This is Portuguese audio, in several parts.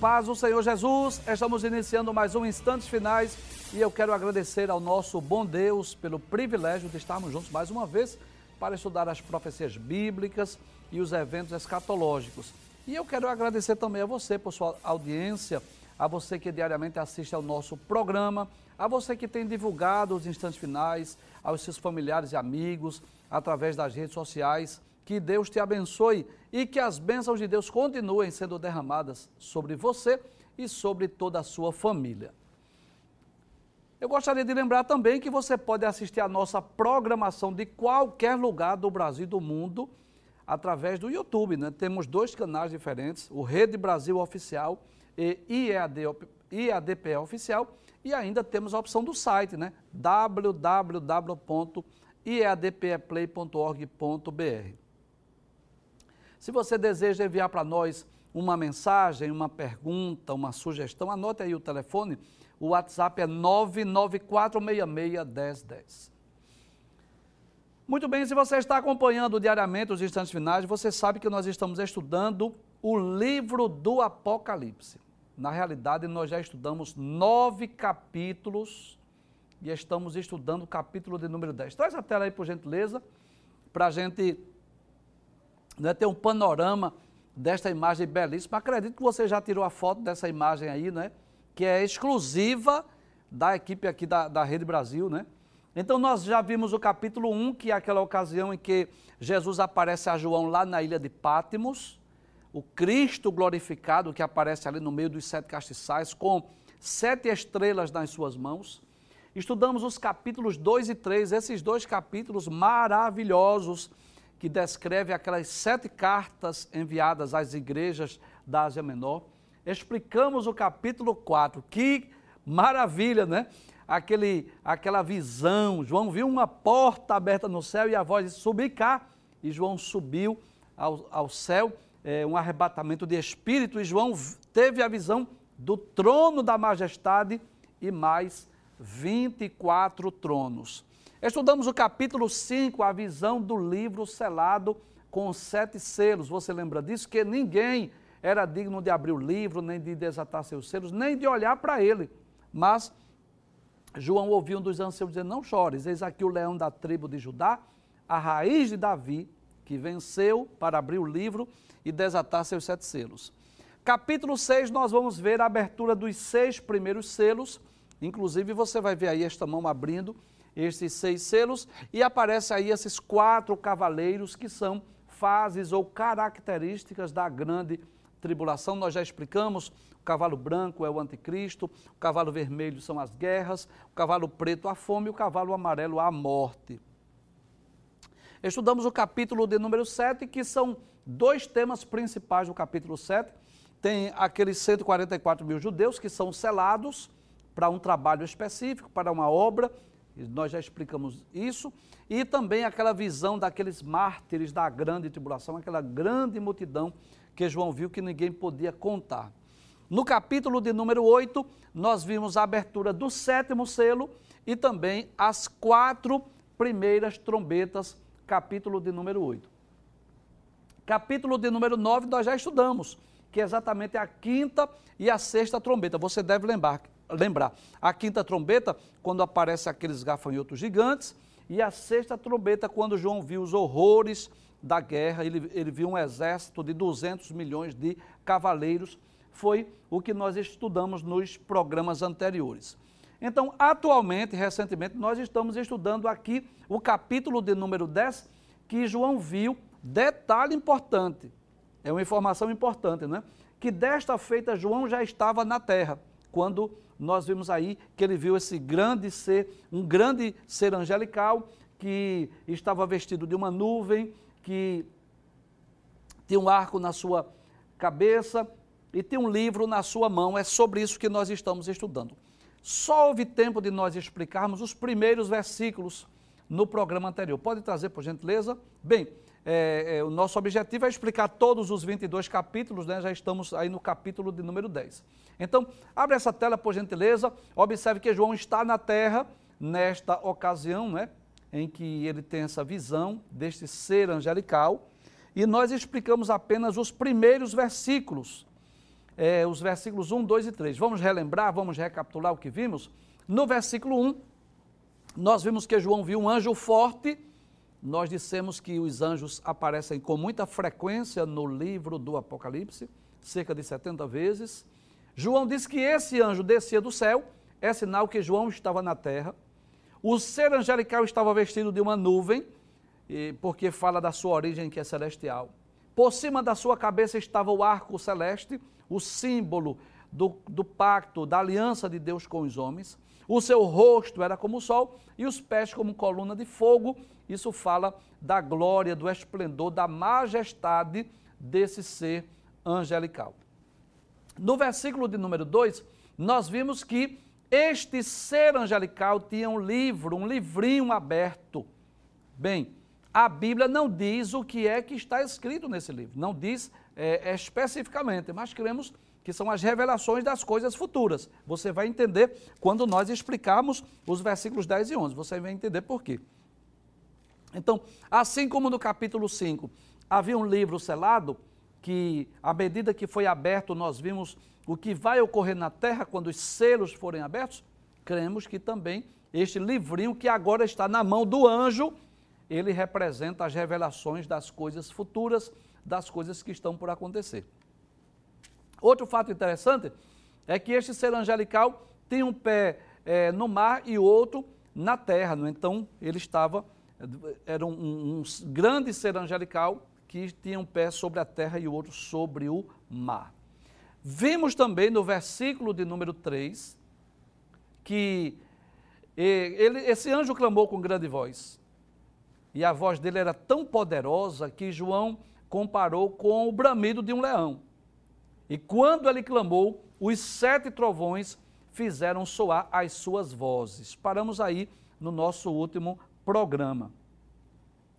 Paz do Senhor Jesus, estamos iniciando mais um Instantes Finais e eu quero agradecer ao nosso bom Deus pelo privilégio de estarmos juntos mais uma vez para estudar as profecias bíblicas e os eventos escatológicos. E eu quero agradecer também a você por sua audiência, a você que diariamente assiste ao nosso programa, a você que tem divulgado os instantes finais, aos seus familiares e amigos, através das redes sociais. Que Deus te abençoe e que as bênçãos de Deus continuem sendo derramadas sobre você e sobre toda a sua família. Eu gostaria de lembrar também que você pode assistir a nossa programação de qualquer lugar do Brasil e do mundo através do YouTube. Né? Temos dois canais diferentes, o Rede Brasil Oficial e IEAD, IADPE Oficial, e ainda temos a opção do site, né? www.iadpeplay.org.br. Se você deseja enviar para nós uma mensagem, uma pergunta, uma sugestão, anote aí o telefone. O WhatsApp é 994661010. Muito bem, se você está acompanhando diariamente os instantes finais, você sabe que nós estamos estudando o livro do Apocalipse. Na realidade, nós já estudamos nove capítulos e estamos estudando o capítulo de número 10. Traz a tela aí, por gentileza, para a gente né, ter um panorama desta imagem belíssima. Acredito que você já tirou a foto dessa imagem aí, né? Que é exclusiva da equipe aqui da, da Rede Brasil, né? Então nós já vimos o capítulo 1, que é aquela ocasião em que Jesus aparece a João lá na ilha de Pátimos, o Cristo glorificado que aparece ali no meio dos sete castiçais, com sete estrelas nas suas mãos. Estudamos os capítulos 2 e 3, esses dois capítulos maravilhosos que descreve aquelas sete cartas enviadas às igrejas da Ásia Menor. Explicamos o capítulo 4, que maravilha, né? Aquele, aquela visão. João viu uma porta aberta no céu e a voz disse: Subi cá. E João subiu ao, ao céu, é, um arrebatamento de espírito. E João teve a visão do trono da majestade e mais 24 tronos. Estudamos o capítulo 5, a visão do livro selado com sete selos. Você lembra disso? Que ninguém era digno de abrir o livro, nem de desatar seus selos, nem de olhar para ele. Mas João ouviu um dos anciãos dizer: Não chores, eis aqui o leão da tribo de Judá, a raiz de Davi, que venceu para abrir o livro e desatar seus sete selos. Capítulo 6, nós vamos ver a abertura dos seis primeiros selos. Inclusive, você vai ver aí esta mão abrindo esses seis selos, e aparece aí esses quatro cavaleiros que são fases ou características da grande tribulação. Nós já explicamos, o cavalo branco é o anticristo, o cavalo vermelho são as guerras, o cavalo preto a fome e o cavalo amarelo a morte. Estudamos o capítulo de número 7, que são dois temas principais do capítulo 7. Tem aqueles 144 mil judeus que são selados para um trabalho específico, para uma obra nós já explicamos isso, e também aquela visão daqueles mártires da grande tribulação, aquela grande multidão que João viu que ninguém podia contar. No capítulo de número 8, nós vimos a abertura do sétimo selo e também as quatro primeiras trombetas, capítulo de número 8. Capítulo de número 9 nós já estudamos, que é exatamente a quinta e a sexta trombeta. Você deve lembrar lembrar. A quinta trombeta, quando aparece aqueles gafanhotos gigantes, e a sexta trombeta, quando João viu os horrores da guerra, ele, ele viu um exército de 200 milhões de cavaleiros, foi o que nós estudamos nos programas anteriores. Então, atualmente, recentemente, nós estamos estudando aqui o capítulo de número 10, que João viu, detalhe importante, é uma informação importante, né? Que desta feita João já estava na terra, quando nós vimos aí que ele viu esse grande ser, um grande ser angelical que estava vestido de uma nuvem, que tinha um arco na sua cabeça e tinha um livro na sua mão. É sobre isso que nós estamos estudando. Só houve tempo de nós explicarmos os primeiros versículos no programa anterior. Pode trazer, por gentileza? Bem, é, é, o nosso objetivo é explicar todos os 22 capítulos, né? já estamos aí no capítulo de número 10. Então, abre essa tela, por gentileza. Observe que João está na terra nesta ocasião, né? Em que ele tem essa visão deste ser angelical. E nós explicamos apenas os primeiros versículos. é, os versículos 1, 2 e 3. Vamos relembrar, vamos recapitular o que vimos? No versículo 1, nós vimos que João viu um anjo forte. Nós dissemos que os anjos aparecem com muita frequência no livro do Apocalipse, cerca de 70 vezes. João disse que esse anjo descia do céu, é sinal que João estava na terra. O ser angelical estava vestido de uma nuvem, porque fala da sua origem que é celestial. Por cima da sua cabeça estava o arco celeste, o símbolo do, do pacto, da aliança de Deus com os homens. O seu rosto era como o sol e os pés como coluna de fogo. Isso fala da glória, do esplendor, da majestade desse ser angelical. No versículo de número 2, nós vimos que este ser angelical tinha um livro, um livrinho aberto. Bem, a Bíblia não diz o que é que está escrito nesse livro, não diz é, especificamente, mas cremos que são as revelações das coisas futuras. Você vai entender quando nós explicarmos os versículos 10 e 11, você vai entender por quê. Então, assim como no capítulo 5 havia um livro selado, que à medida que foi aberto nós vimos o que vai ocorrer na terra quando os selos forem abertos, cremos que também este livrinho que agora está na mão do anjo, ele representa as revelações das coisas futuras, das coisas que estão por acontecer. Outro fato interessante é que este ser angelical tem um pé é, no mar e outro na terra. Então, ele estava, era um, um, grande ser angelical que tinha um pé sobre a terra e o outro sobre o mar. Vimos também no versículo de número 3 que ele, esse anjo clamou com grande voz. E a voz dele era tão poderosa que João comparou com o bramido de um leão. E quando ele clamou, os sete trovões fizeram soar as suas vozes. Paramos aí no nosso último programa.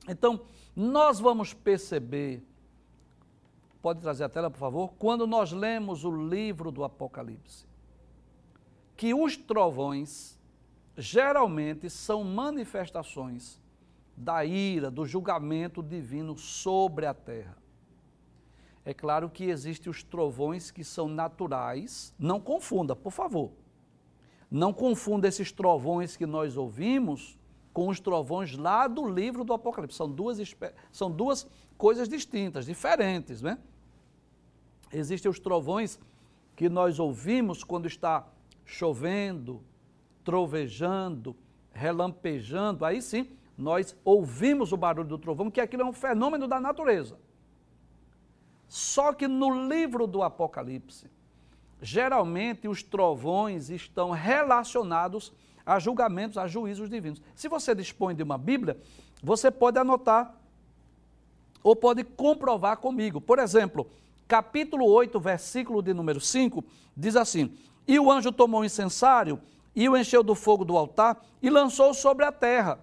Então, nós vamos perceber, pode trazer a tela, por favor, quando nós lemos o livro do Apocalipse, que os trovões geralmente são manifestações da ira, do julgamento divino sobre a terra. É claro que existem os trovões que são naturais, não confunda, por favor. Não confunda esses trovões que nós ouvimos com os trovões lá do livro do Apocalipse. São duas, são duas coisas distintas, diferentes, né? Existem os trovões que nós ouvimos quando está chovendo, trovejando, relampejando, aí sim nós ouvimos o barulho do trovão, que aquilo é um fenômeno da natureza. Só que no livro do Apocalipse, geralmente os trovões estão relacionados a julgamentos, a juízos divinos. Se você dispõe de uma Bíblia, você pode anotar ou pode comprovar comigo. Por exemplo, capítulo 8, versículo de número 5, diz assim: E o anjo tomou o incensário e o encheu do fogo do altar e lançou sobre a terra.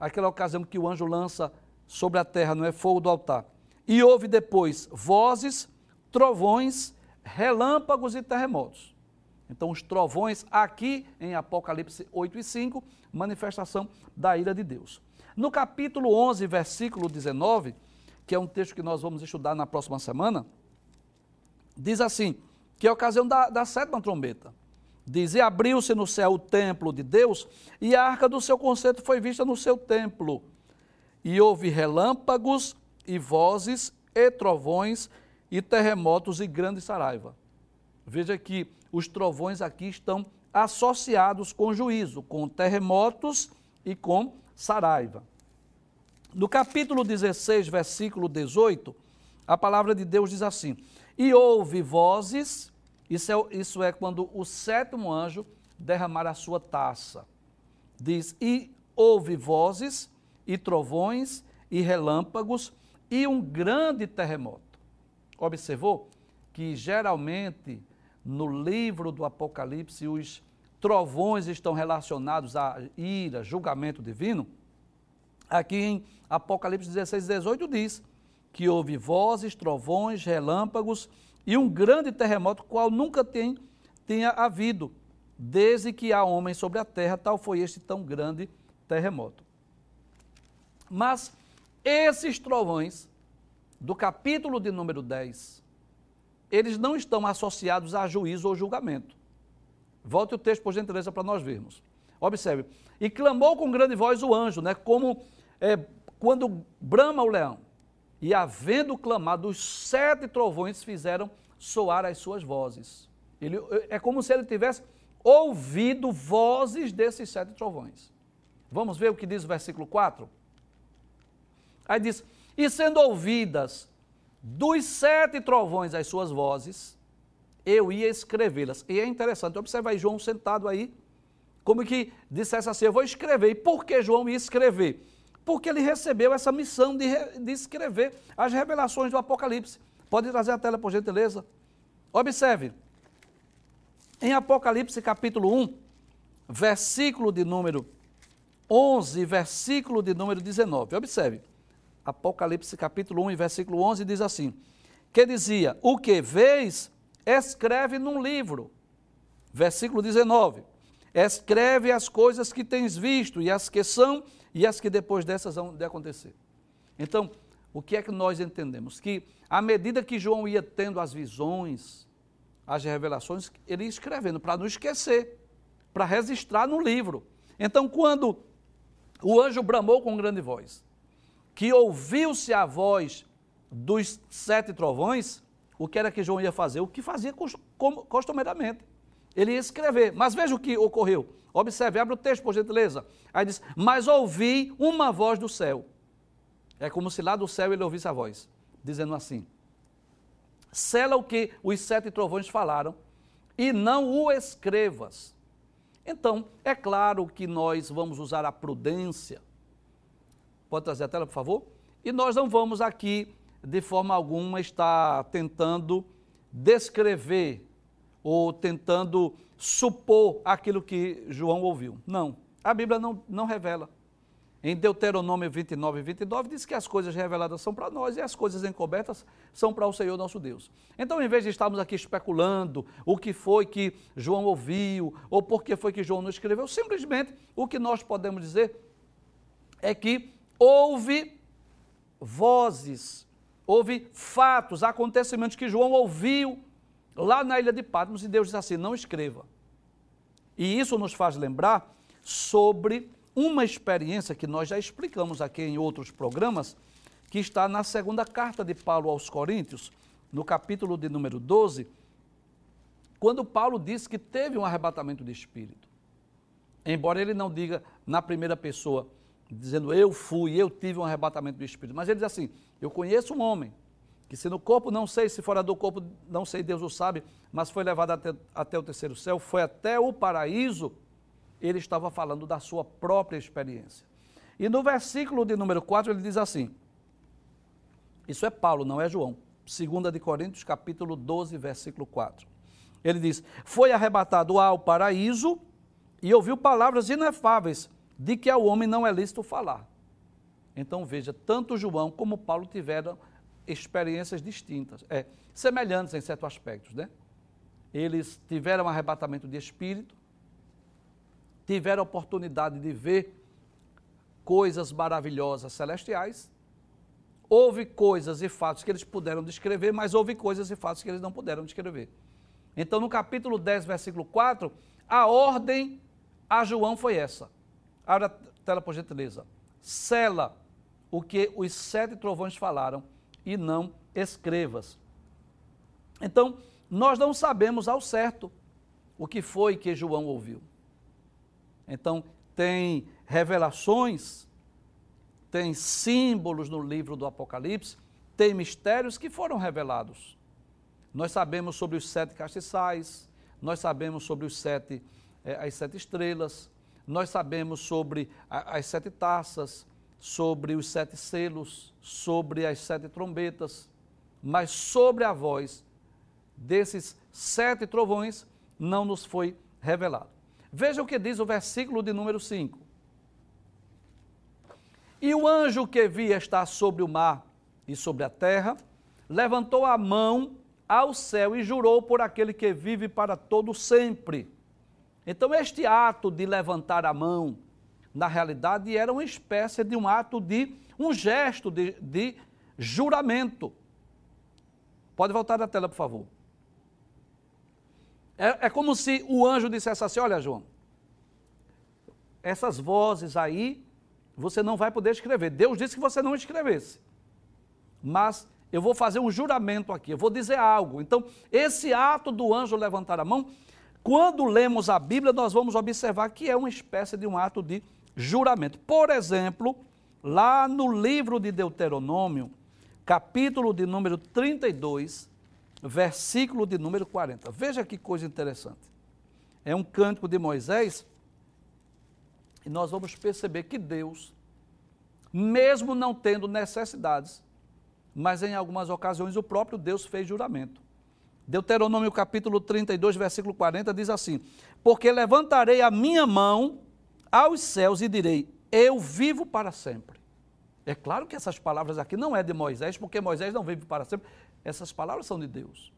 Aquela ocasião que o anjo lança sobre a terra, não é fogo do altar. E houve depois vozes, trovões, relâmpagos e terremotos. Então, os trovões, aqui em Apocalipse 8 e 5, manifestação da ira de Deus. No capítulo 11, versículo 19, que é um texto que nós vamos estudar na próxima semana, diz assim: que é a ocasião da, da sétima trombeta. Diz: E abriu-se no céu o templo de Deus, e a arca do seu conceito foi vista no seu templo. E houve relâmpagos, e vozes, e trovões, e terremotos, e grande saraiva. Veja que os trovões aqui estão associados com juízo, com terremotos e com saraiva. No capítulo 16, versículo 18, a palavra de Deus diz assim: E houve vozes, isso é, isso é quando o sétimo anjo derramar a sua taça. Diz: E houve vozes, e trovões, e relâmpagos, e um grande terremoto. Observou que geralmente no livro do Apocalipse os trovões estão relacionados a ira, julgamento divino, aqui em Apocalipse 16, 18 diz que houve vozes, trovões, relâmpagos e um grande terremoto, qual nunca tem, tenha havido, desde que há homem sobre a terra, tal foi este tão grande terremoto. Mas esses trovões, do capítulo de número 10, eles não estão associados a juízo ou julgamento. Volte o texto, por gentileza, para nós vermos. Observe. E clamou com grande voz o anjo, né? Como é, quando brama o leão. E havendo clamado, os sete trovões fizeram soar as suas vozes. Ele, é como se ele tivesse ouvido vozes desses sete trovões. Vamos ver o que diz o versículo 4? Aí diz: E sendo ouvidas dos sete trovões as suas vozes, eu ia escrevê-las. E é interessante, observa aí João sentado aí, como que dissesse assim: Eu vou escrever. E por que João ia escrever? Porque ele recebeu essa missão de, de escrever as revelações do Apocalipse. Pode trazer a tela, por gentileza. Observe. Em Apocalipse capítulo 1, versículo de número 11, versículo de número 19. Observe. Apocalipse capítulo 1, versículo 11 diz assim: Que dizia: O que vês, escreve num livro. Versículo 19. Escreve as coisas que tens visto e as que são e as que depois dessas vão de acontecer. Então, o que é que nós entendemos? Que à medida que João ia tendo as visões, as revelações, ele ia escrevendo para não esquecer, para registrar no livro. Então, quando o anjo bramou com grande voz, que ouviu-se a voz dos sete trovões, o que era que João ia fazer? O que fazia costumeiramente. Ele ia escrever. Mas veja o que ocorreu. Observe, abre o texto, por gentileza. Aí diz: Mas ouvi uma voz do céu. É como se lá do céu ele ouvisse a voz, dizendo assim: Sela o que os sete trovões falaram, e não o escrevas. Então, é claro que nós vamos usar a prudência. Pode trazer a tela, por favor? E nós não vamos aqui, de forma alguma, estar tentando descrever ou tentando supor aquilo que João ouviu. Não. A Bíblia não, não revela. Em Deuteronômio 29 e 29 diz que as coisas reveladas são para nós e as coisas encobertas são para o Senhor nosso Deus. Então, em vez de estarmos aqui especulando o que foi que João ouviu ou por que foi que João não escreveu, simplesmente o que nós podemos dizer é que houve vozes, houve fatos, acontecimentos que João ouviu lá na ilha de Patmos e Deus diz assim: não escreva. E isso nos faz lembrar sobre uma experiência que nós já explicamos aqui em outros programas, que está na segunda carta de Paulo aos Coríntios, no capítulo de número 12, quando Paulo diz que teve um arrebatamento de espírito. Embora ele não diga na primeira pessoa, dizendo eu fui, eu tive um arrebatamento de espírito, mas ele diz assim: eu conheço um homem que se no corpo não sei, se fora do corpo não sei, Deus o sabe, mas foi levado até, até o terceiro céu, foi até o paraíso ele estava falando da sua própria experiência. E no versículo de número 4 ele diz assim: Isso é Paulo, não é João. 2 de Coríntios, capítulo 12, versículo 4. Ele diz: Foi arrebatado ao paraíso e ouviu palavras inefáveis, de que ao homem não é lícito falar. Então veja, tanto João como Paulo tiveram experiências distintas, é, semelhantes em certos aspectos, né? Eles tiveram arrebatamento de espírito, tiveram oportunidade de ver coisas maravilhosas celestiais, houve coisas e fatos que eles puderam descrever, mas houve coisas e fatos que eles não puderam descrever. Então, no capítulo 10, versículo 4, a ordem a João foi essa. Abra a tela, por gentileza. Sela o que os sete trovões falaram e não escrevas. Então, nós não sabemos ao certo o que foi que João ouviu. Então, tem revelações, tem símbolos no livro do Apocalipse, tem mistérios que foram revelados. Nós sabemos sobre os sete castiçais, nós sabemos sobre os sete, eh, as sete estrelas, nós sabemos sobre as sete taças, sobre os sete selos, sobre as sete trombetas, mas sobre a voz desses sete trovões não nos foi revelado. Veja o que diz o versículo de número 5. E o anjo que via estar sobre o mar e sobre a terra, levantou a mão ao céu e jurou por aquele que vive para todo sempre. Então, este ato de levantar a mão, na realidade, era uma espécie de um ato de, um gesto de, de juramento. Pode voltar à tela, por favor. É, é como se o anjo dissesse assim: Olha, João, essas vozes aí você não vai poder escrever. Deus disse que você não escrevesse. Mas eu vou fazer um juramento aqui, eu vou dizer algo. Então, esse ato do anjo levantar a mão, quando lemos a Bíblia, nós vamos observar que é uma espécie de um ato de juramento. Por exemplo, lá no livro de Deuteronômio, capítulo de número 32, versículo de número 40. Veja que coisa interessante. É um cântico de Moisés e nós vamos perceber que Deus, mesmo não tendo necessidades, mas em algumas ocasiões o próprio Deus fez juramento. Deuteronômio capítulo 32, versículo 40 diz assim: Porque levantarei a minha mão aos céus e direi: Eu vivo para sempre. É claro que essas palavras aqui não é de Moisés, porque Moisés não vive para sempre. Essas palavras são de Deus.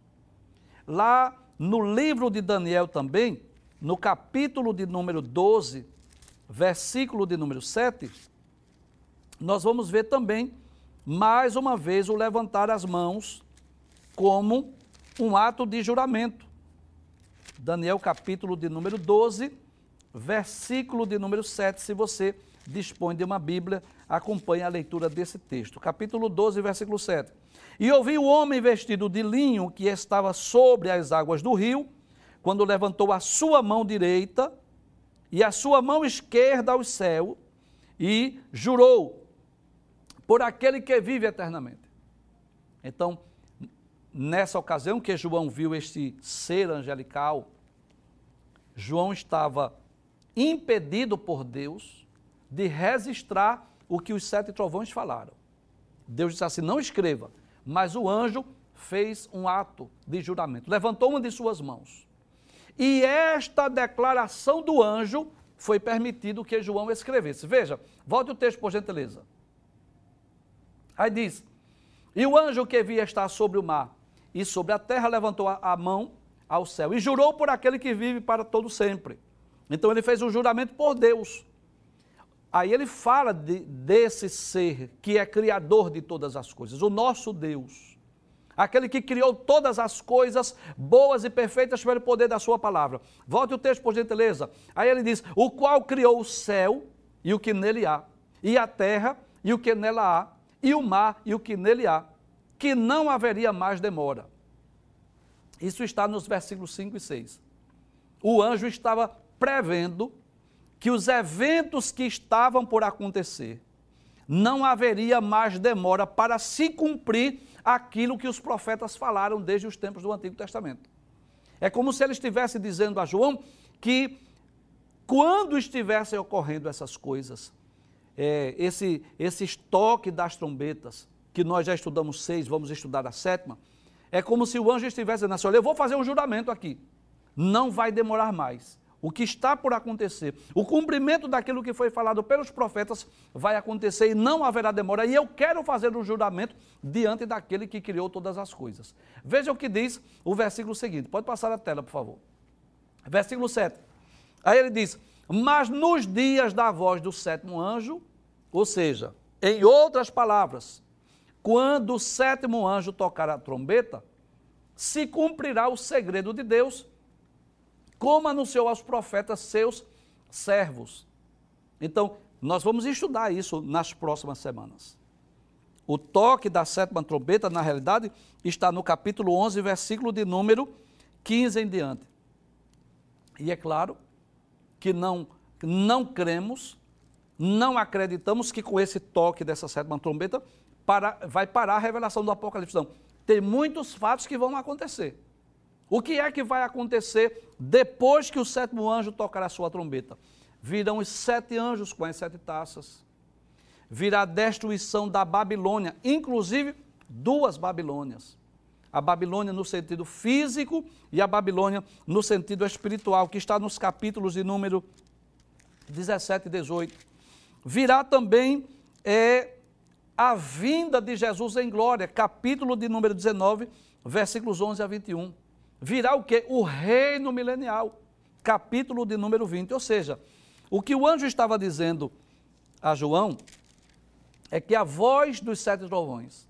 Lá no livro de Daniel também, no capítulo de número 12, versículo de número 7, nós vamos ver também, mais uma vez, o levantar as mãos como um ato de juramento. Daniel, capítulo de número 12, versículo de número 7, se você dispõe de uma Bíblia, acompanhe a leitura desse texto. Capítulo 12, versículo 7. E ouvi o homem vestido de linho que estava sobre as águas do rio, quando levantou a sua mão direita e a sua mão esquerda ao céu e jurou por aquele que vive eternamente. Então, nessa ocasião que João viu este ser angelical, João estava impedido por Deus de registrar o que os sete trovões falaram. Deus disse assim: não escreva, mas o anjo fez um ato de juramento, levantou uma de suas mãos e esta declaração do anjo foi permitido que João escrevesse. Veja, volte o texto por gentileza. Aí diz: E o anjo que via estar sobre o mar e sobre a terra levantou a mão ao céu e jurou por aquele que vive para todo sempre. Então ele fez um juramento por Deus. Aí ele fala de, desse ser que é criador de todas as coisas, o nosso Deus aquele que criou todas as coisas boas e perfeitas pelo poder da sua palavra. Volte o texto, por gentileza. Aí ele diz: O qual criou o céu e o que nele há, e a terra e o que nela há, e o mar e o que nele há, que não haveria mais demora. Isso está nos versículos 5 e 6. O anjo estava prevendo que os eventos que estavam por acontecer não haveria mais demora para se cumprir aquilo que os profetas falaram desde os tempos do Antigo Testamento. É como se ele estivesse dizendo a João que quando estivessem ocorrendo essas coisas, é, esse, esse estoque das trombetas, que nós já estudamos seis, vamos estudar a sétima, é como se o anjo estivesse dizendo assim: olha, eu vou fazer um juramento aqui, não vai demorar mais o que está por acontecer, o cumprimento daquilo que foi falado pelos profetas vai acontecer e não haverá demora. E eu quero fazer um juramento diante daquele que criou todas as coisas. Veja o que diz o versículo seguinte. Pode passar a tela, por favor. Versículo 7. Aí ele diz: Mas nos dias da voz do sétimo anjo, ou seja, em outras palavras, quando o sétimo anjo tocar a trombeta, se cumprirá o segredo de Deus como anunciou aos profetas seus servos. Então, nós vamos estudar isso nas próximas semanas. O toque da sétima trombeta, na realidade, está no capítulo 11, versículo de número 15 em diante. E é claro que não, não cremos, não acreditamos que com esse toque dessa sétima trombeta para, vai parar a revelação do Apocalipse. Não. Tem muitos fatos que vão acontecer. O que é que vai acontecer depois que o sétimo anjo tocar a sua trombeta? Virão os sete anjos com as sete taças. Virá a destruição da Babilônia, inclusive duas Babilônias. A Babilônia no sentido físico e a Babilônia no sentido espiritual, que está nos capítulos de número 17 e 18. Virá também é, a vinda de Jesus em glória, capítulo de número 19, versículos 11 a 21 virá o que? O reino milenial, capítulo de número 20. Ou seja, o que o anjo estava dizendo a João é que a voz dos sete trovões,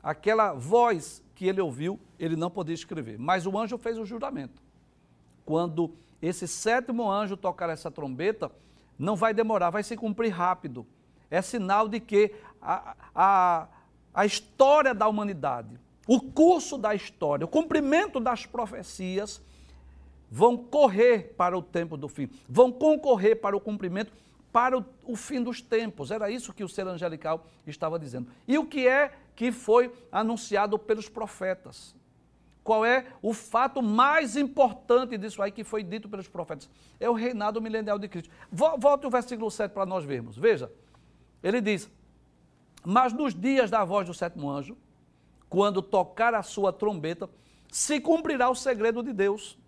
aquela voz que ele ouviu, ele não podia escrever. Mas o anjo fez o juramento. quando esse sétimo anjo tocar essa trombeta, não vai demorar, vai se cumprir rápido. É sinal de que a, a, história da humanidade, o curso da história, o cumprimento das profecias vão correr para o tempo do fim, vão concorrer para o cumprimento, para o, o, fim dos tempos. Era isso que o ser angelical estava dizendo. E o que é que foi anunciado pelos profetas? Qual é o fato mais importante disso aí que foi dito pelos profetas? É o reinado milenial de Cristo. Volte o versículo 7 para nós vermos. Veja, ele diz: Mas nos dias da voz do sétimo anjo, quando tocar a sua trombeta, se cumprirá o segredo de Deus,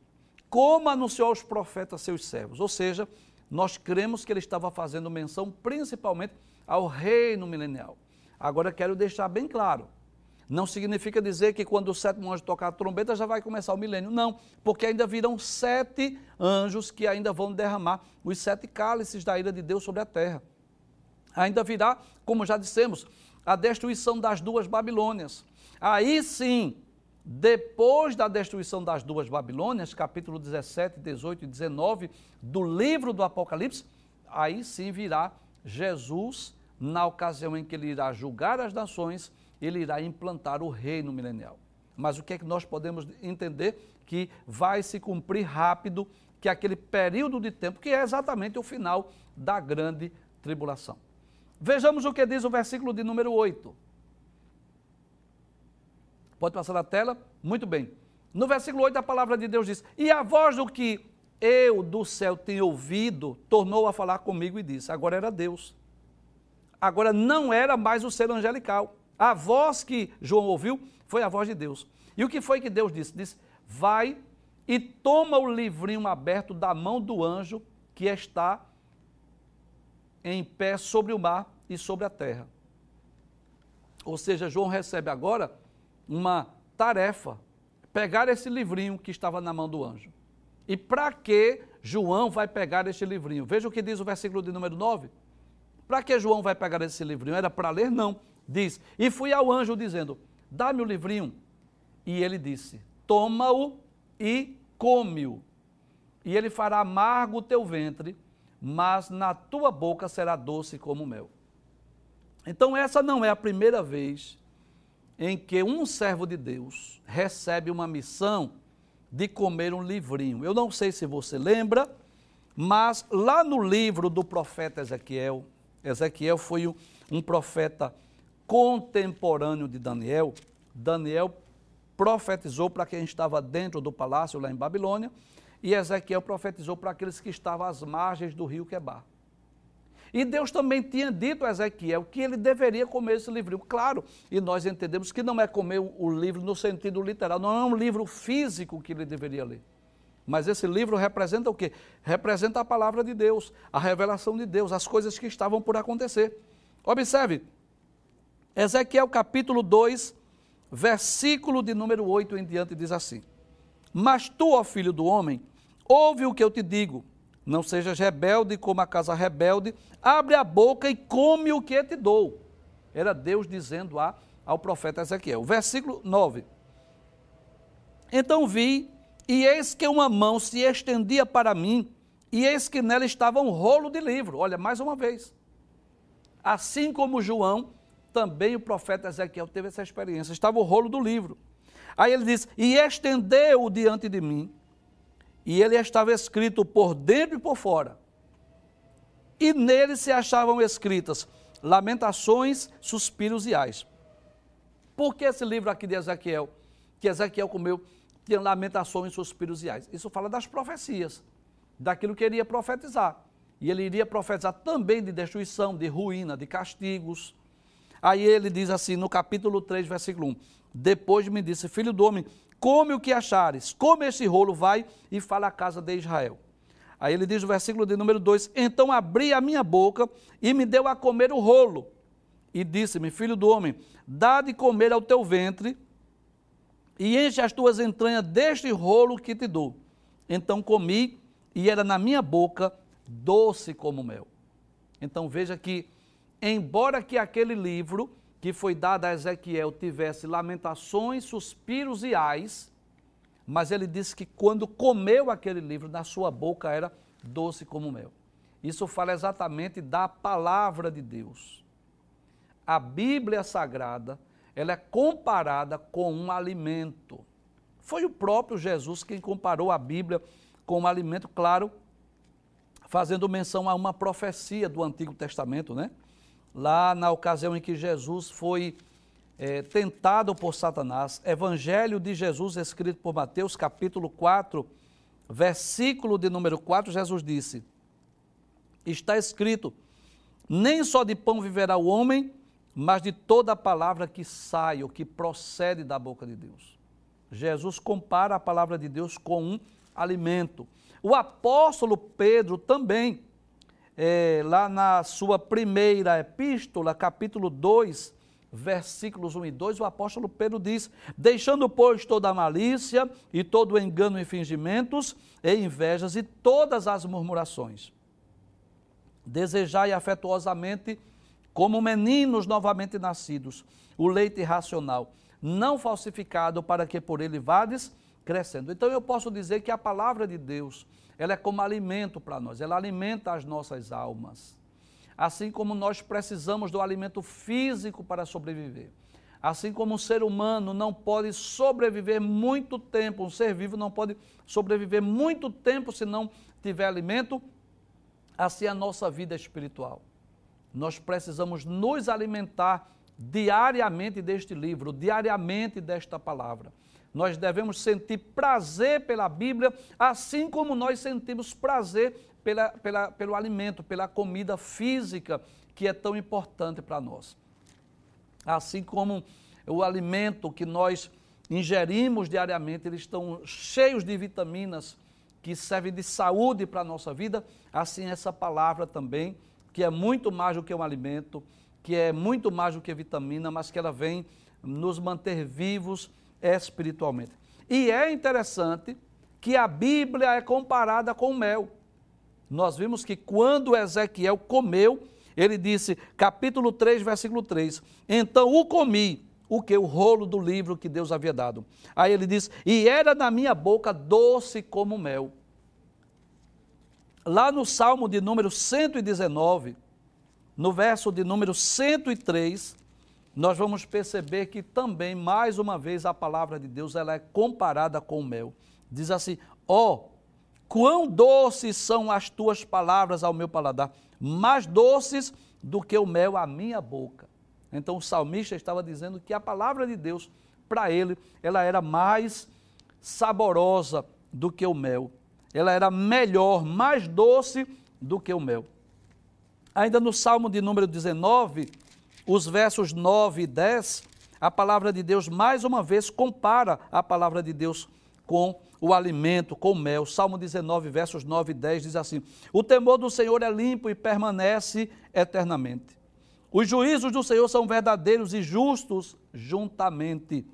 como anunciou aos profetas seus servos. Ou seja, nós cremos que ele estava fazendo menção principalmente ao reino milenial. Agora quero deixar bem claro não significa dizer que quando o sétimo anjo tocar a trombeta já vai começar o milênio. Não, porque ainda virão sete anjos que ainda vão derramar os sete cálices da ira de Deus sobre a terra. Ainda virá, como já dissemos, a destruição das duas Babilônias. Aí sim, depois da destruição das duas Babilônias, capítulo 17, 18 e 19 do livro do Apocalipse, aí sim virá Jesus na ocasião em que ele irá julgar as nações ele irá implantar o reino milenial. Mas o que é que nós podemos entender? Que vai se cumprir rápido, que aquele período de tempo, que é exatamente o final da grande tribulação. Vejamos o que diz o versículo de número 8. Pode passar na tela? Muito bem. No versículo 8, a palavra de Deus diz: E a voz do que eu do céu tenho ouvido tornou a falar comigo e disse: Agora era Deus. Agora não era mais o ser angelical. A voz que João ouviu foi a voz de Deus. E o que foi que Deus disse? Disse: Vai e toma o livrinho aberto da mão do anjo que está em pé sobre o mar e sobre a terra. Ou seja, João recebe agora uma tarefa: pegar esse livrinho que estava na mão do anjo. E para que João vai pegar este livrinho? Veja o que diz o versículo de número 9. Para que João vai pegar esse livrinho? Era para ler? Não diz: E fui ao anjo dizendo: Dá-me o livrinho. E ele disse: Toma-o e come-o. E ele fará amargo o teu ventre, mas na tua boca será doce como mel. Então, essa não é a primeira vez em que um servo de Deus recebe uma missão de comer um livrinho. Eu não sei se você lembra, mas lá no livro do profeta Ezequiel, Ezequiel foi um profeta contemporâneo de Daniel, Daniel profetizou para quem estava dentro do palácio lá em Babilônia, e Ezequiel profetizou para aqueles que estavam às margens do rio Quebar. E Deus também tinha dito a Ezequiel que ele deveria comer esse livro. Claro, e nós entendemos que não é comer o livro no sentido literal, não é um livro físico que ele deveria ler. Mas esse livro representa o quê? Representa a palavra de Deus, a revelação de Deus, as coisas que estavam por acontecer. Observe, Ezequiel capítulo 2, versículo de número 8 em diante diz assim: Mas tu, ó filho do homem, ouve o que eu te digo. Não sejas rebelde como a casa rebelde, abre a boca e come o que te dou. Era Deus dizendo a, ao profeta Ezequiel. Versículo 9. Então vi, e eis que uma mão se estendia para mim, e eis que nela estava um rolo de livro. Olha, mais uma vez. Assim como João também o profeta Ezequiel teve essa experiência. Estava o rolo do livro. Aí ele diz: E estendeu-o diante de mim, e ele estava escrito por dentro e por fora. E nele se achavam escritas lamentações, suspiros e ais. Por que esse livro aqui de Ezequiel, que Ezequiel comeu, tinha lamentações, suspiros e ais? Isso fala das profecias, daquilo que ele ia profetizar. E ele iria profetizar também de destruição, de ruína, de castigos, Aí ele diz assim, no capítulo 3, versículo 1: Depois me disse, filho do homem, come o que achares, come esse rolo, vai e fala à casa de Israel. Aí ele diz no versículo de número 2: Então abri a minha boca e me deu a comer o rolo. E disse-me, filho do homem, dá de comer ao teu ventre e enche as tuas entranhas deste rolo que te dou. Então comi e era na minha boca doce como mel. Então veja que embora que aquele livro que foi dado a Ezequiel tivesse lamentações, suspiros e ais, mas ele disse que quando comeu aquele livro, na sua boca era doce como mel. Isso fala exatamente da palavra de Deus. A Bíblia Sagrada, ela é comparada com um alimento. Foi o próprio Jesus quem comparou a Bíblia com um alimento, claro, fazendo menção a uma profecia do Antigo Testamento, né? Lá na ocasião em que Jesus foi é, tentado por Satanás, Evangelho de Jesus, escrito por Mateus, capítulo 4, versículo de número 4, Jesus disse: Está escrito, nem só de pão viverá o homem, mas de toda a palavra que sai ou que procede da boca de Deus. Jesus compara a palavra de Deus com um alimento. O apóstolo Pedro também, é, lá na sua primeira epístola, capítulo 2, versículos 1 e 2, o apóstolo Pedro diz: Deixando, pois, toda a malícia e todo o engano e fingimentos, e invejas e todas as murmurações. Desejai afetuosamente, como meninos novamente nascidos, o leite racional, não falsificado, para que por ele vades crescendo. Então eu posso dizer que a palavra de Deus, ela é como alimento para nós, ela alimenta as nossas almas assim como nós precisamos do alimento físico para sobreviver. Assim como um ser humano não pode sobreviver muito tempo, um ser vivo não pode sobreviver muito tempo se não tiver alimento, assim é a nossa vida espiritual. Nós precisamos nos alimentar diariamente deste livro, diariamente desta palavra. Nós devemos sentir prazer pela Bíblia, assim como nós sentimos prazer pela, pela, pelo alimento, pela comida física que é tão importante para nós. Assim como o alimento que nós ingerimos diariamente, eles estão cheios de vitaminas que servem de saúde para a nossa vida, assim essa palavra também, que é muito mais do que um alimento, que é muito mais do que vitamina, mas que ela vem nos manter vivos espiritualmente. E é interessante que a Bíblia é comparada com mel nós vimos que quando Ezequiel comeu, ele disse, capítulo 3, versículo 3, então o comi, o que? O rolo do livro que Deus havia dado. Aí ele diz, e era na minha boca doce como mel. Lá no Salmo de número 119, no verso de número 103, nós vamos perceber que também, mais uma vez, a palavra de Deus ela é comparada com o mel. Diz assim, ó, oh, Quão doces são as tuas palavras ao meu paladar, mais doces do que o mel à minha boca. Então o salmista estava dizendo que a palavra de Deus, para ele, ela era mais saborosa do que o mel. Ela era melhor, mais doce do que o mel. Ainda no Salmo de número 19, os versos 9 e 10, a palavra de Deus mais uma vez compara a palavra de Deus com o alimento com mel. Salmo 19, versos 9 e 10 diz assim: O temor do Senhor é limpo e permanece eternamente. Os juízos do Senhor são verdadeiros e justos juntamente.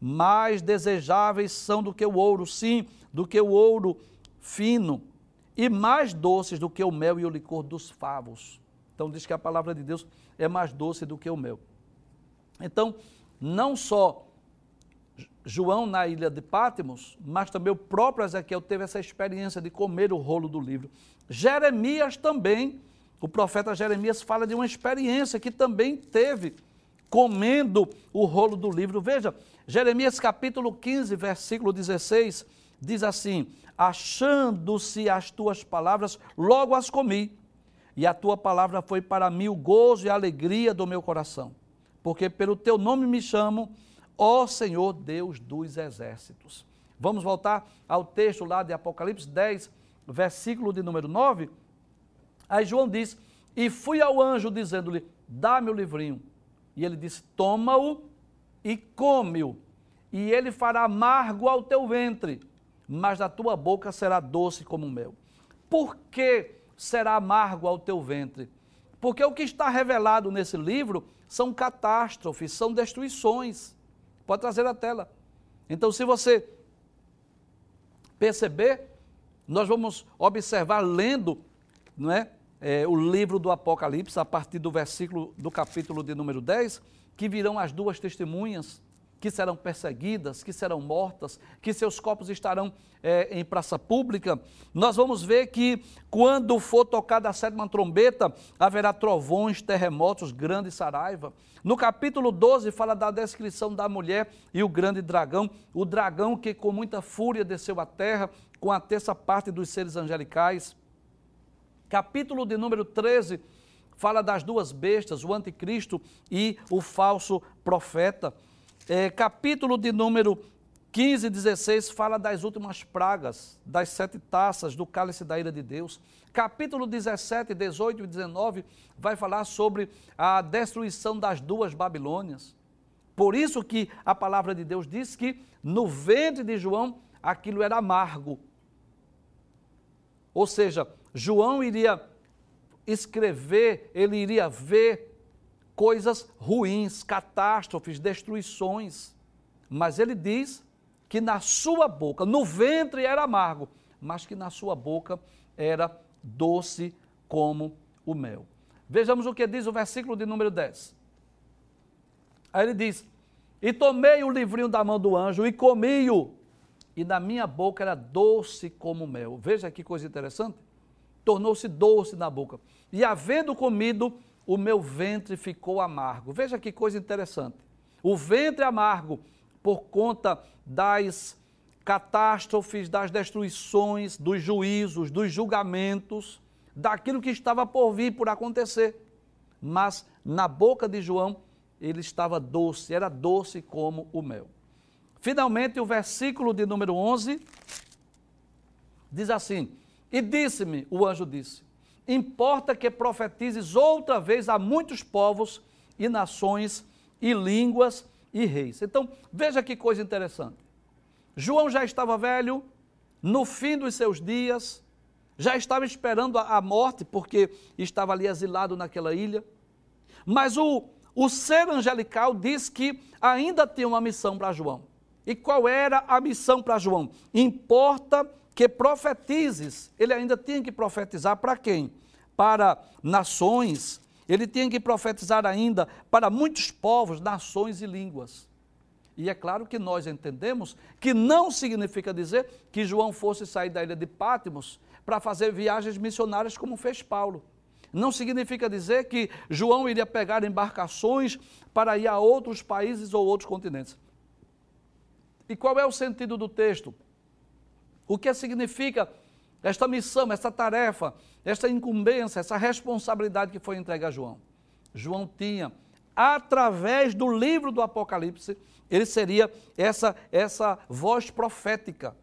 Mais desejáveis são do que o ouro, sim, do que o ouro fino, e mais doces do que o mel e o licor dos favos. Então diz que a palavra de Deus é mais doce do que o mel. Então, não só João na ilha de Pátimos, mas também o próprio Ezequiel teve essa experiência de comer o rolo do livro. Jeremias também, o profeta Jeremias fala de uma experiência que também teve comendo o rolo do livro. Veja, Jeremias capítulo 15, versículo 16, diz assim: Achando-se as tuas palavras, logo as comi, e a tua palavra foi para mim o gozo e a alegria do meu coração, porque pelo teu nome me chamo ó Senhor Deus dos exércitos. Vamos voltar ao texto lá de Apocalipse 10, versículo de número 9. Aí João diz: E fui ao anjo dizendo-lhe: Dá-me o livrinho. E ele disse: Toma-o e come-o, e ele fará amargo ao teu ventre, mas da tua boca será doce como mel. Por que será amargo ao teu ventre? Porque o que está revelado nesse livro são catástrofes, são destruições. Pode trazer a tela. Então, se você perceber, nós vamos observar lendo não é, é, o livro do Apocalipse, a partir do versículo do capítulo de número 10, que virão as duas testemunhas que serão perseguidas, que serão mortas, que seus corpos estarão é, em praça pública, nós vamos ver que quando for tocada a sétima trombeta, haverá trovões, terremotos, grande saraiva. No capítulo 12 fala da descrição da mulher e o grande dragão, o dragão que com muita fúria desceu à terra, com a terça parte dos seres angelicais. Capítulo de número 13 fala das duas bestas, o anticristo e o falso profeta. É, capítulo de número 15 e 16 fala das últimas pragas, das sete taças, do cálice da ira de Deus. Capítulo 17, 18 e 19 vai falar sobre a destruição das duas Babilônias. Por isso que a palavra de Deus diz que no ventre de João aquilo era amargo. Ou seja, João iria escrever, ele iria ver coisas ruins, catástrofes, destruições. Mas ele diz que na sua boca, no ventre era amargo, mas que na sua boca era doce como o mel. Vejamos o que diz o versículo de número 10. Aí ele diz: E tomei o livrinho da mão do anjo e comi-o, e na minha boca era doce como mel. Veja que coisa interessante. Tornou-se doce na boca. E havendo comido, o meu ventre ficou amargo. Veja que coisa interessante. O ventre amargo por conta das catástrofes, das destruições, dos juízos, dos julgamentos, daquilo que estava por vir, por acontecer. Mas na boca de João ele estava doce, era doce como o mel. Finalmente, o versículo de número 11 diz assim: E disse-me, o anjo disse: Importa que profetizes outra vez a muitos povos e nações e línguas e reis. Então, veja que coisa interessante. João já estava velho, no fim dos seus dias, já estava esperando a morte, porque estava ali exilado naquela ilha. Mas o, o ser angelical diz que ainda tinha uma missão para João. E qual era a missão para João? Importa que profetizes. Ele ainda tinha que profetizar para quem? Para nações. Ele tinha que profetizar ainda para muitos povos, nações e línguas. E é claro que nós entendemos que não significa dizer que João fosse sair da ilha de Pátimos para fazer viagens missionárias como fez Paulo. Não significa dizer que João iria pegar embarcações para ir a outros países ou outros continentes. E qual é o sentido do texto? O que significa esta missão, essa tarefa, esta incumbência, essa responsabilidade que foi entregue a João? João tinha, através do livro do Apocalipse, ele seria essa, essa voz profética.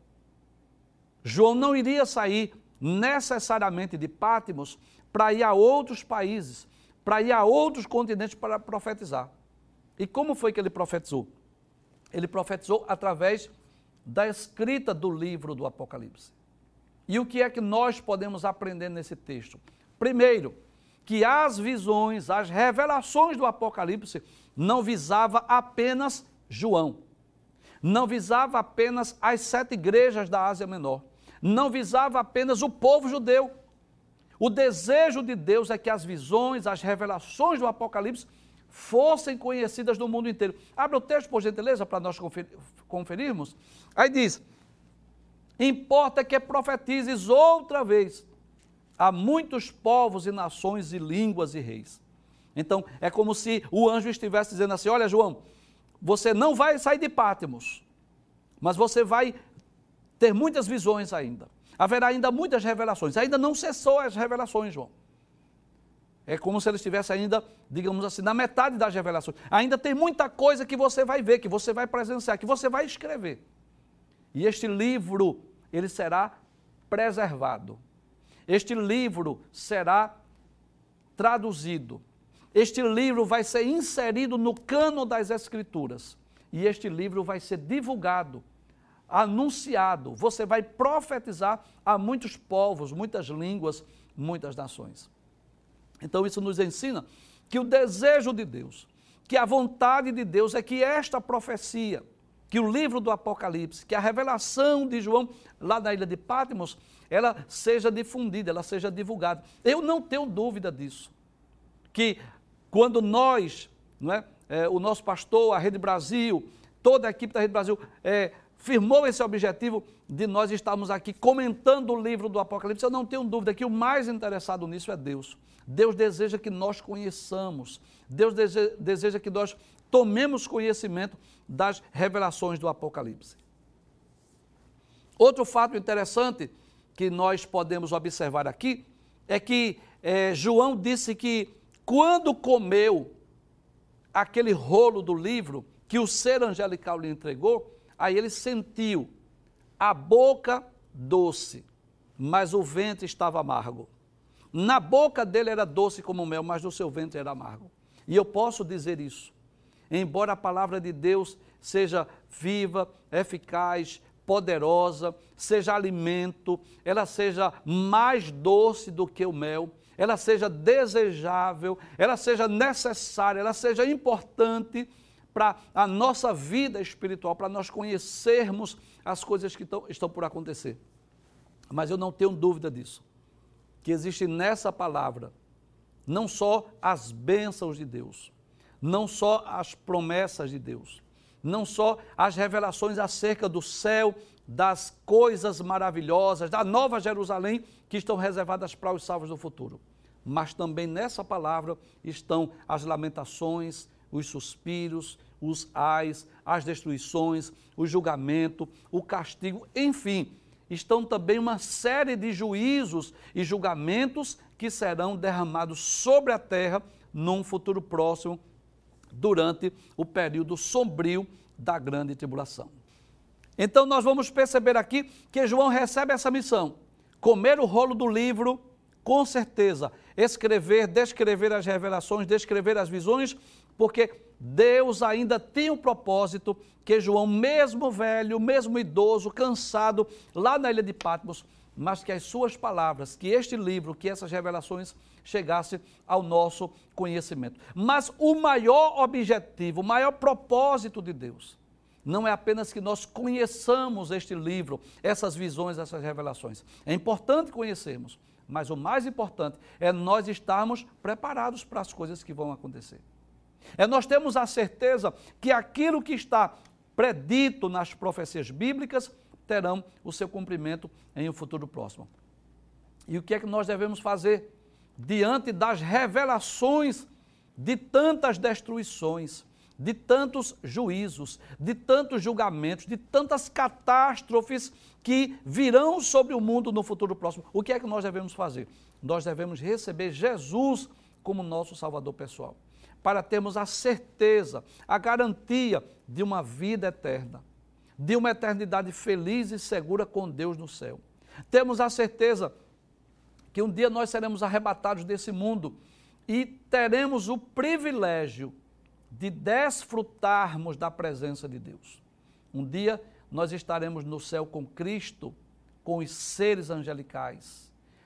João não iria sair necessariamente de Pátimos para ir a outros países, para ir a outros continentes para profetizar. E como foi que ele profetizou? ele profetizou através da escrita do livro do Apocalipse. E o que é que nós podemos aprender nesse texto? Primeiro, que as visões, as revelações do Apocalipse não visava apenas João, não visava apenas as sete igrejas da Ásia Menor, não visava apenas o povo judeu. O desejo de Deus é que as visões, as revelações do Apocalipse fossem conhecidas no mundo inteiro. Abra o texto, por gentileza, para nós conferirmos. Aí diz: Importa que profetizes outra vez a muitos povos e nações e línguas e reis. Então, é como se o anjo estivesse dizendo assim: Olha, João, você não vai sair de Pátimos, mas você vai ter muitas visões ainda. Haverá ainda muitas revelações. Ainda não cessou as revelações, João. É como se ele estivesse ainda, digamos assim, na metade das revelações. Ainda tem muita coisa que você vai ver, que você vai presenciar, que você vai escrever. E este livro, ele será preservado. Este livro será traduzido. Este livro vai ser inserido no cano das Escrituras. E este livro vai ser divulgado, anunciado. Você vai profetizar a muitos povos, muitas línguas, muitas nações. Então isso nos ensina que o desejo de Deus, que a vontade de Deus é que esta profecia, que o livro do Apocalipse, que a revelação de João lá na ilha de Patmos, ela seja difundida, ela seja divulgada. Eu não tenho dúvida disso. Que quando nós, não é, é o nosso pastor, a Rede Brasil, toda a equipe da Rede Brasil é, firmou esse objetivo de nós estarmos aqui comentando o livro do Apocalipse. Eu não tenho dúvida que o mais interessado nisso é Deus. Deus deseja que nós conheçamos, Deus deseja que nós tomemos conhecimento das revelações do Apocalipse. Outro fato interessante que nós podemos observar aqui é que é, João disse que quando comeu aquele rolo do livro que o ser angelical lhe entregou, aí ele sentiu a boca doce, mas o ventre estava amargo. Na boca dele era doce como mel, mas no seu ventre era amargo. E eu posso dizer isso. Embora a palavra de Deus seja viva, eficaz, poderosa, seja alimento, ela seja mais doce do que o mel, ela seja desejável, ela seja necessária, ela seja importante para a nossa vida espiritual, para nós conhecermos as coisas que estão, estão por acontecer. Mas eu não tenho dúvida disso que existe nessa palavra não só as bênçãos de Deus, não só as promessas de Deus, não só as revelações acerca do céu, das coisas maravilhosas, da nova Jerusalém que estão reservadas para os salvos do futuro. Mas também nessa palavra estão as lamentações, os suspiros, os ais, as destruições, o julgamento, o castigo, enfim, estão também uma série de juízos e julgamentos que serão derramados sobre a terra num futuro próximo, durante o período sombrio da grande tribulação. Então nós vamos perceber aqui que João recebe essa missão: comer o rolo do livro, com certeza, escrever, descrever as revelações, descrever as visões, porque Deus ainda tem o propósito que João, mesmo velho, mesmo idoso, cansado, lá na ilha de Patmos, mas que as suas palavras, que este livro, que essas revelações chegassem ao nosso conhecimento. Mas o maior objetivo, o maior propósito de Deus, não é apenas que nós conheçamos este livro, essas visões, essas revelações. É importante conhecermos, mas o mais importante é nós estarmos preparados para as coisas que vão acontecer. É nós temos a certeza que aquilo que está predito nas profecias bíblicas terão o seu cumprimento em um futuro próximo. E o que é que nós devemos fazer diante das revelações de tantas destruições, de tantos juízos, de tantos julgamentos, de tantas catástrofes que virão sobre o mundo no futuro próximo? O que é que nós devemos fazer? Nós devemos receber Jesus como nosso Salvador pessoal para termos a certeza, a garantia de uma vida eterna, de uma eternidade feliz e segura com Deus no céu. Temos a certeza que um dia nós seremos arrebatados desse mundo e teremos o privilégio de desfrutarmos da presença de Deus. Um dia nós estaremos no céu com Cristo, com os seres angelicais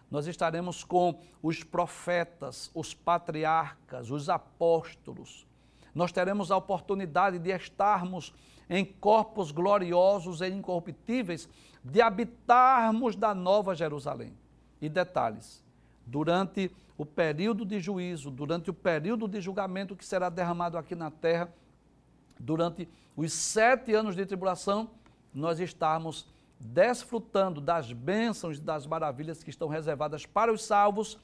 nós estaremos com os profetas, os patriarcas, os apóstolos. Nós teremos a oportunidade de estarmos em corpos gloriosos e incorruptíveis, de habitarmos da nova Jerusalém. E detalhes: durante o período de juízo, durante o período de julgamento que será derramado aqui na terra, durante os sete anos de tribulação, nós estamos desfrutando das bênçãos e das maravilhas que estão reservadas para os salvos,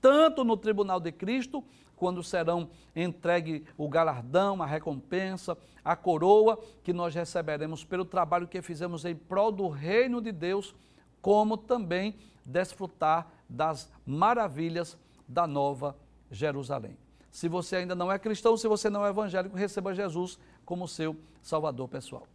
tanto no tribunal de Cristo, quando serão entregue o galardão, a recompensa, a coroa que nós receberemos pelo trabalho que fizemos em prol do reino de Deus, como também desfrutar das maravilhas da nova Jerusalém. Se você ainda não é cristão, se você não é evangélico, receba Jesus como seu Salvador pessoal.